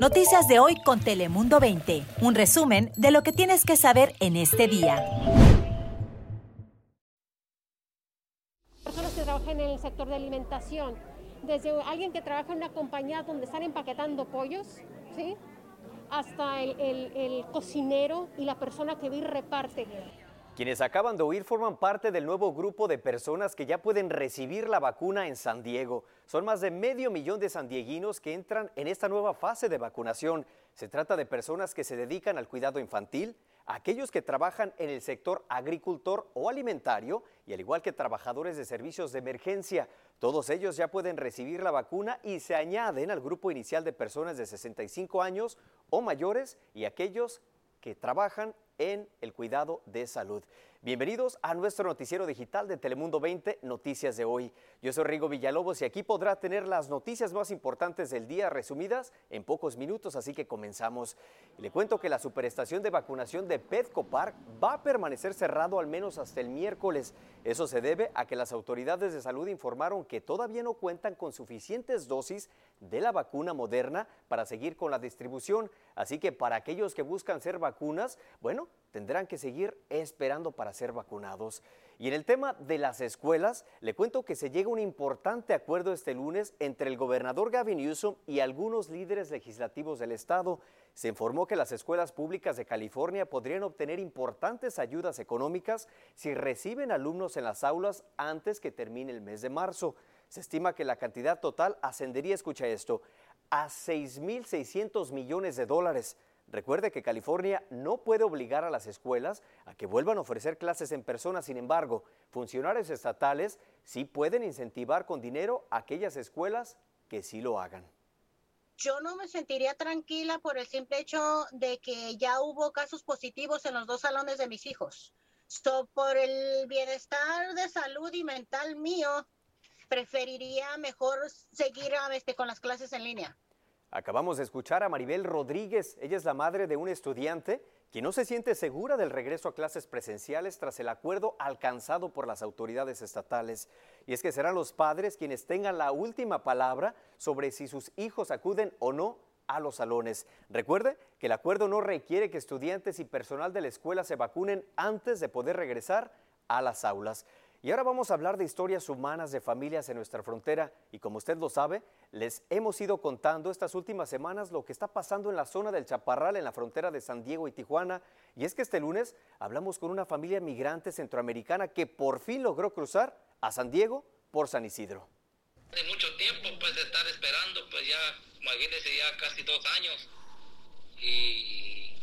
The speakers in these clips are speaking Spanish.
Noticias de hoy con Telemundo 20. Un resumen de lo que tienes que saber en este día. Personas que trabajan en el sector de alimentación, desde alguien que trabaja en una compañía donde están empaquetando pollos, ¿sí? hasta el, cocinero y la persona que vi reparte. Quienes acaban de oír forman parte del nuevo grupo de personas que ya pueden recibir la vacuna en San Diego. Son más de medio millón de sandieguinos que entran en esta nueva fase de vacunación. Se trata de personas que se dedican al cuidado infantil, aquellos que trabajan en el sector agricultor o alimentario y al igual que trabajadores de servicios de emergencia. Todos ellos ya pueden recibir la vacuna y se añaden al grupo inicial de personas de 65 años o mayores y aquellos que trabajan en el cuidado de salud. Bienvenidos a nuestro noticiero digital de Telemundo 20, Noticias de hoy. Yo soy Rigo Villalobos y aquí podrá tener las noticias más importantes del día resumidas en pocos minutos, así que comenzamos. le cuento que la superestación de vacunación de Petco Park va a permanecer cerrado al menos hasta el miércoles. Eso se debe a que las autoridades de salud informaron que todavía no cuentan con suficientes dosis de la vacuna moderna para seguir con la distribución. Así que para aquellos que buscan ser vacunas, bueno, tendrán que seguir esperando para ser vacunados. Y en el tema de las escuelas, le cuento que se llega a un importante acuerdo este lunes entre el gobernador Gavin Newsom y algunos líderes legislativos del estado. Se informó que las escuelas públicas de California podrían obtener importantes ayudas económicas si reciben alumnos en las aulas antes que termine el mes de marzo. Se estima que la cantidad total ascendería, escucha esto, a 6.600 millones de dólares. Recuerde que California no puede obligar a las escuelas a que vuelvan a ofrecer clases en persona, sin embargo, funcionarios estatales sí pueden incentivar con dinero a aquellas escuelas que sí lo hagan. Yo no me sentiría tranquila por el simple hecho de que ya hubo casos positivos en los dos salones de mis hijos. por el bienestar de salud y mental mío, preferiría mejor seguir este, con las clases en línea. Acabamos de escuchar a Maribel Rodríguez. Ella es la madre de un estudiante que no se siente segura del regreso a clases presenciales tras el acuerdo alcanzado por las autoridades estatales. Y es que serán los padres quienes tengan la última palabra sobre si sus hijos acuden o no a los salones. Recuerde que el acuerdo no requiere que estudiantes y personal de la escuela se vacunen antes de poder regresar a las aulas. Y ahora vamos a hablar de historias humanas de familias en nuestra frontera y como usted lo sabe, les hemos ido contando estas últimas semanas lo que está pasando en la zona del Chaparral en la frontera de San Diego y Tijuana. Y es que este lunes hablamos con una familia migrante centroamericana que por fin logró cruzar a San Diego por San Isidro. De mucho tiempo pues de estar esperando, pues ya, imagínense ya casi dos años y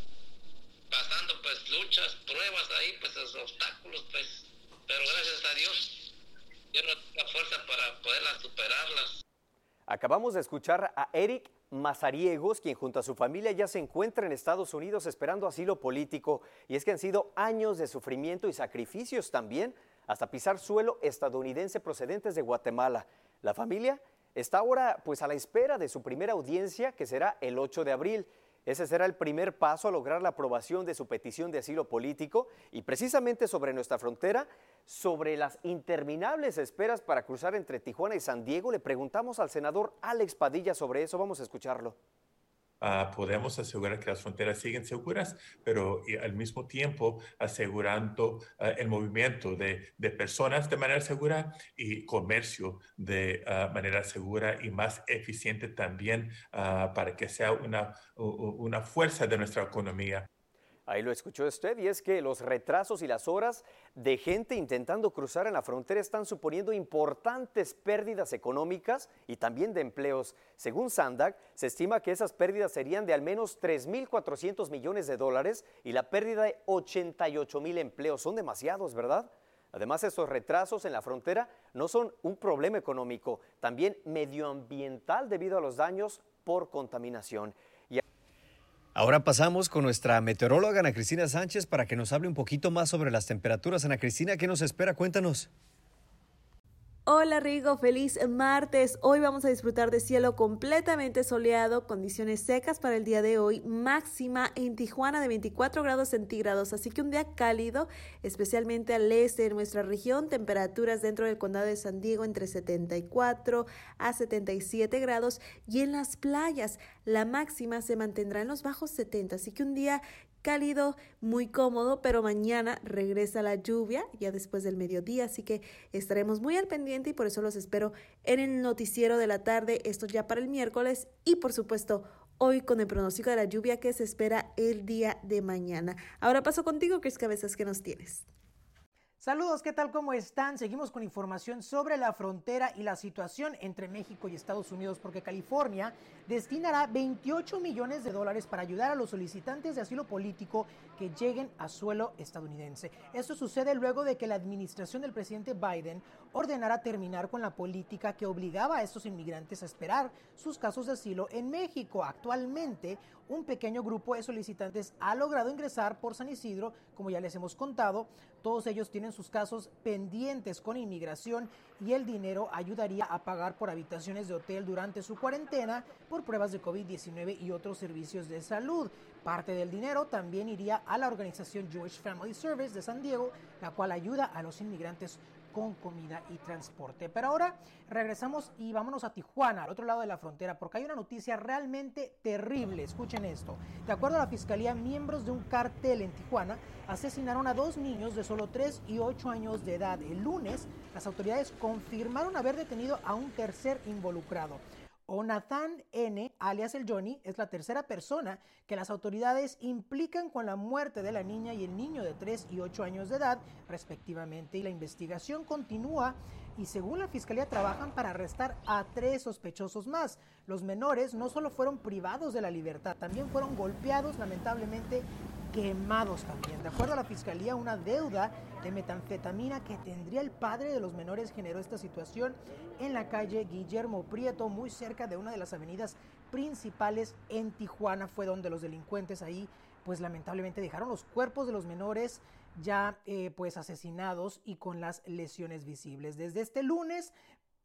pasando pues luchas, pruebas ahí, pues los obstáculos pues pero gracias a Dios, Dios nos da fuerza para poderlas superarlas. Acabamos de escuchar a Eric Mazariegos, quien junto a su familia ya se encuentra en Estados Unidos esperando asilo político. Y es que han sido años de sufrimiento y sacrificios también, hasta pisar suelo estadounidense procedentes de Guatemala. La familia está ahora pues a la espera de su primera audiencia, que será el 8 de abril. Ese será el primer paso a lograr la aprobación de su petición de asilo político y precisamente sobre nuestra frontera, sobre las interminables esperas para cruzar entre Tijuana y San Diego, le preguntamos al senador Alex Padilla sobre eso. Vamos a escucharlo. Ah, podemos asegurar que las fronteras siguen seguras, pero al mismo tiempo asegurando ah, el movimiento de, personas de manera segura y comercio de ah, manera segura y más eficiente también para que sea una, una fuerza de nuestra economía. Ahí lo escuchó usted y es que los retrasos y las horas de gente intentando cruzar en la frontera están suponiendo importantes pérdidas económicas y también de empleos. Según Sandak, se estima que esas pérdidas serían de al menos 3.400 millones de dólares y la pérdida de 88 mil empleos. Son demasiados, ¿verdad? Además, estos retrasos en la frontera no son un problema económico, también medioambiental debido a los daños por contaminación. Ahora pasamos con nuestra meteoróloga Ana Cristina Sánchez para que nos hable un poquito más sobre las temperaturas. Ana Cristina, ¿qué nos espera? Cuéntanos. Hola Rigo, feliz martes. Hoy vamos a disfrutar de cielo completamente soleado, condiciones secas para el día de hoy, máxima en Tijuana de 24 grados centígrados, así que un día cálido, especialmente al este de nuestra región, temperaturas dentro del condado de San Diego entre 74 a 77 grados. Y en las playas la máxima se mantendrá en los bajos 70, así que un día cálido, muy cómodo, pero mañana regresa la lluvia ya después del mediodía, así que estaremos muy al pendiente y por eso los espero en el noticiero de la tarde, esto ya para el miércoles y por supuesto hoy con el pronóstico de la lluvia que se espera el día de mañana. Ahora paso contigo, Chris Cabezas, que nos tienes? Saludos, ¿qué tal? ¿Cómo están? Seguimos con información sobre la frontera y la situación entre México y Estados Unidos porque California destinará 28 millones de dólares para ayudar a los solicitantes de asilo político que lleguen a suelo estadounidense. Esto sucede luego de que la administración del presidente Biden ordenara terminar con la política que obligaba a estos inmigrantes a esperar sus casos de asilo en México. Actualmente, un pequeño grupo de solicitantes ha logrado ingresar por San Isidro, como ya les hemos contado. Todos ellos tienen sus casos pendientes con inmigración y el dinero ayudaría a pagar por habitaciones de hotel durante su cuarentena, por pruebas de COVID-19 y otros servicios de salud. Parte del dinero también iría a la organización Jewish Family Service de San Diego, la cual ayuda a los inmigrantes con comida y transporte. Pero ahora regresamos y vámonos a Tijuana, al otro lado de la frontera, porque hay una noticia realmente terrible. Escuchen esto. De acuerdo a la fiscalía, miembros de un cartel en Tijuana asesinaron a dos niños de solo 3 y 8 años de edad. El lunes, las autoridades confirmaron haber detenido a un tercer involucrado. Onathan N., alias el Johnny, es la tercera persona que las autoridades implican con la muerte de la niña y el niño de 3 y 8 años de edad, respectivamente, y la investigación continúa y según la fiscalía trabajan para arrestar a tres sospechosos más. Los menores no solo fueron privados de la libertad, también fueron golpeados lamentablemente quemados también. De acuerdo a la fiscalía, una deuda de metanfetamina que tendría el padre de los menores generó esta situación en la calle Guillermo Prieto, muy cerca de una de las avenidas principales en Tijuana. Fue donde los delincuentes ahí, pues lamentablemente dejaron los cuerpos de los menores ya eh, pues asesinados y con las lesiones visibles. Desde este lunes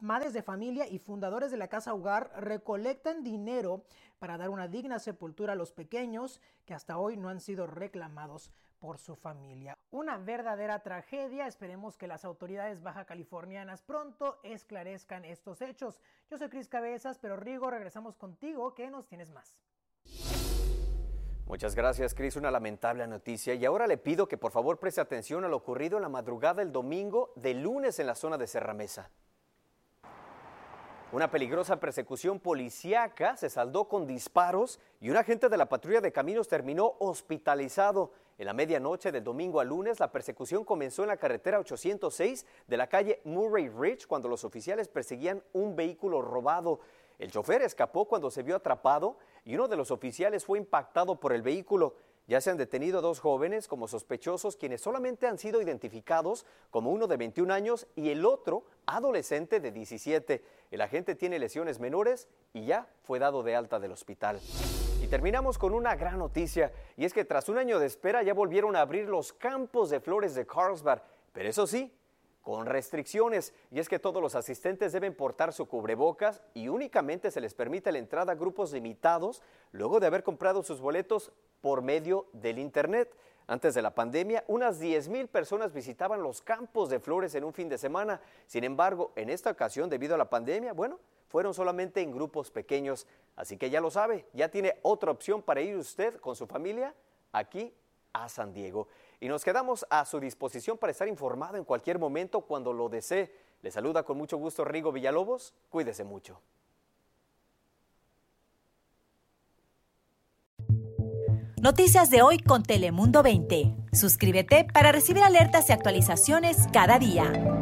Madres de familia y fundadores de la Casa Hogar recolectan dinero para dar una digna sepultura a los pequeños que hasta hoy no han sido reclamados por su familia. Una verdadera tragedia. Esperemos que las autoridades baja californianas pronto esclarezcan estos hechos. Yo soy Cris Cabezas, pero Rigo, regresamos contigo. ¿Qué nos tienes más? Muchas gracias, Cris. Una lamentable noticia. Y ahora le pido que por favor preste atención a lo ocurrido en la madrugada del domingo de lunes en la zona de Serra Mesa. Una peligrosa persecución policíaca se saldó con disparos y un agente de la patrulla de caminos terminó hospitalizado. En la medianoche del domingo a lunes, la persecución comenzó en la carretera 806 de la calle Murray Ridge cuando los oficiales perseguían un vehículo robado. El chofer escapó cuando se vio atrapado y uno de los oficiales fue impactado por el vehículo. Ya se han detenido dos jóvenes como sospechosos quienes solamente han sido identificados como uno de 21 años y el otro adolescente de 17. El agente tiene lesiones menores y ya fue dado de alta del hospital. Y terminamos con una gran noticia y es que tras un año de espera ya volvieron a abrir los campos de flores de Carlsbad, pero eso sí, con restricciones, y es que todos los asistentes deben portar su cubrebocas y únicamente se les permite la entrada a grupos limitados luego de haber comprado sus boletos por medio del Internet. Antes de la pandemia, unas 10 mil personas visitaban los campos de flores en un fin de semana. Sin embargo, en esta ocasión, debido a la pandemia, bueno, fueron solamente en grupos pequeños. Así que ya lo sabe, ya tiene otra opción para ir usted con su familia aquí a San Diego y nos quedamos a su disposición para estar informado en cualquier momento cuando lo desee. Le saluda con mucho gusto Rigo Villalobos. Cuídese mucho. Noticias de hoy con Telemundo 20. Suscríbete para recibir alertas y actualizaciones cada día.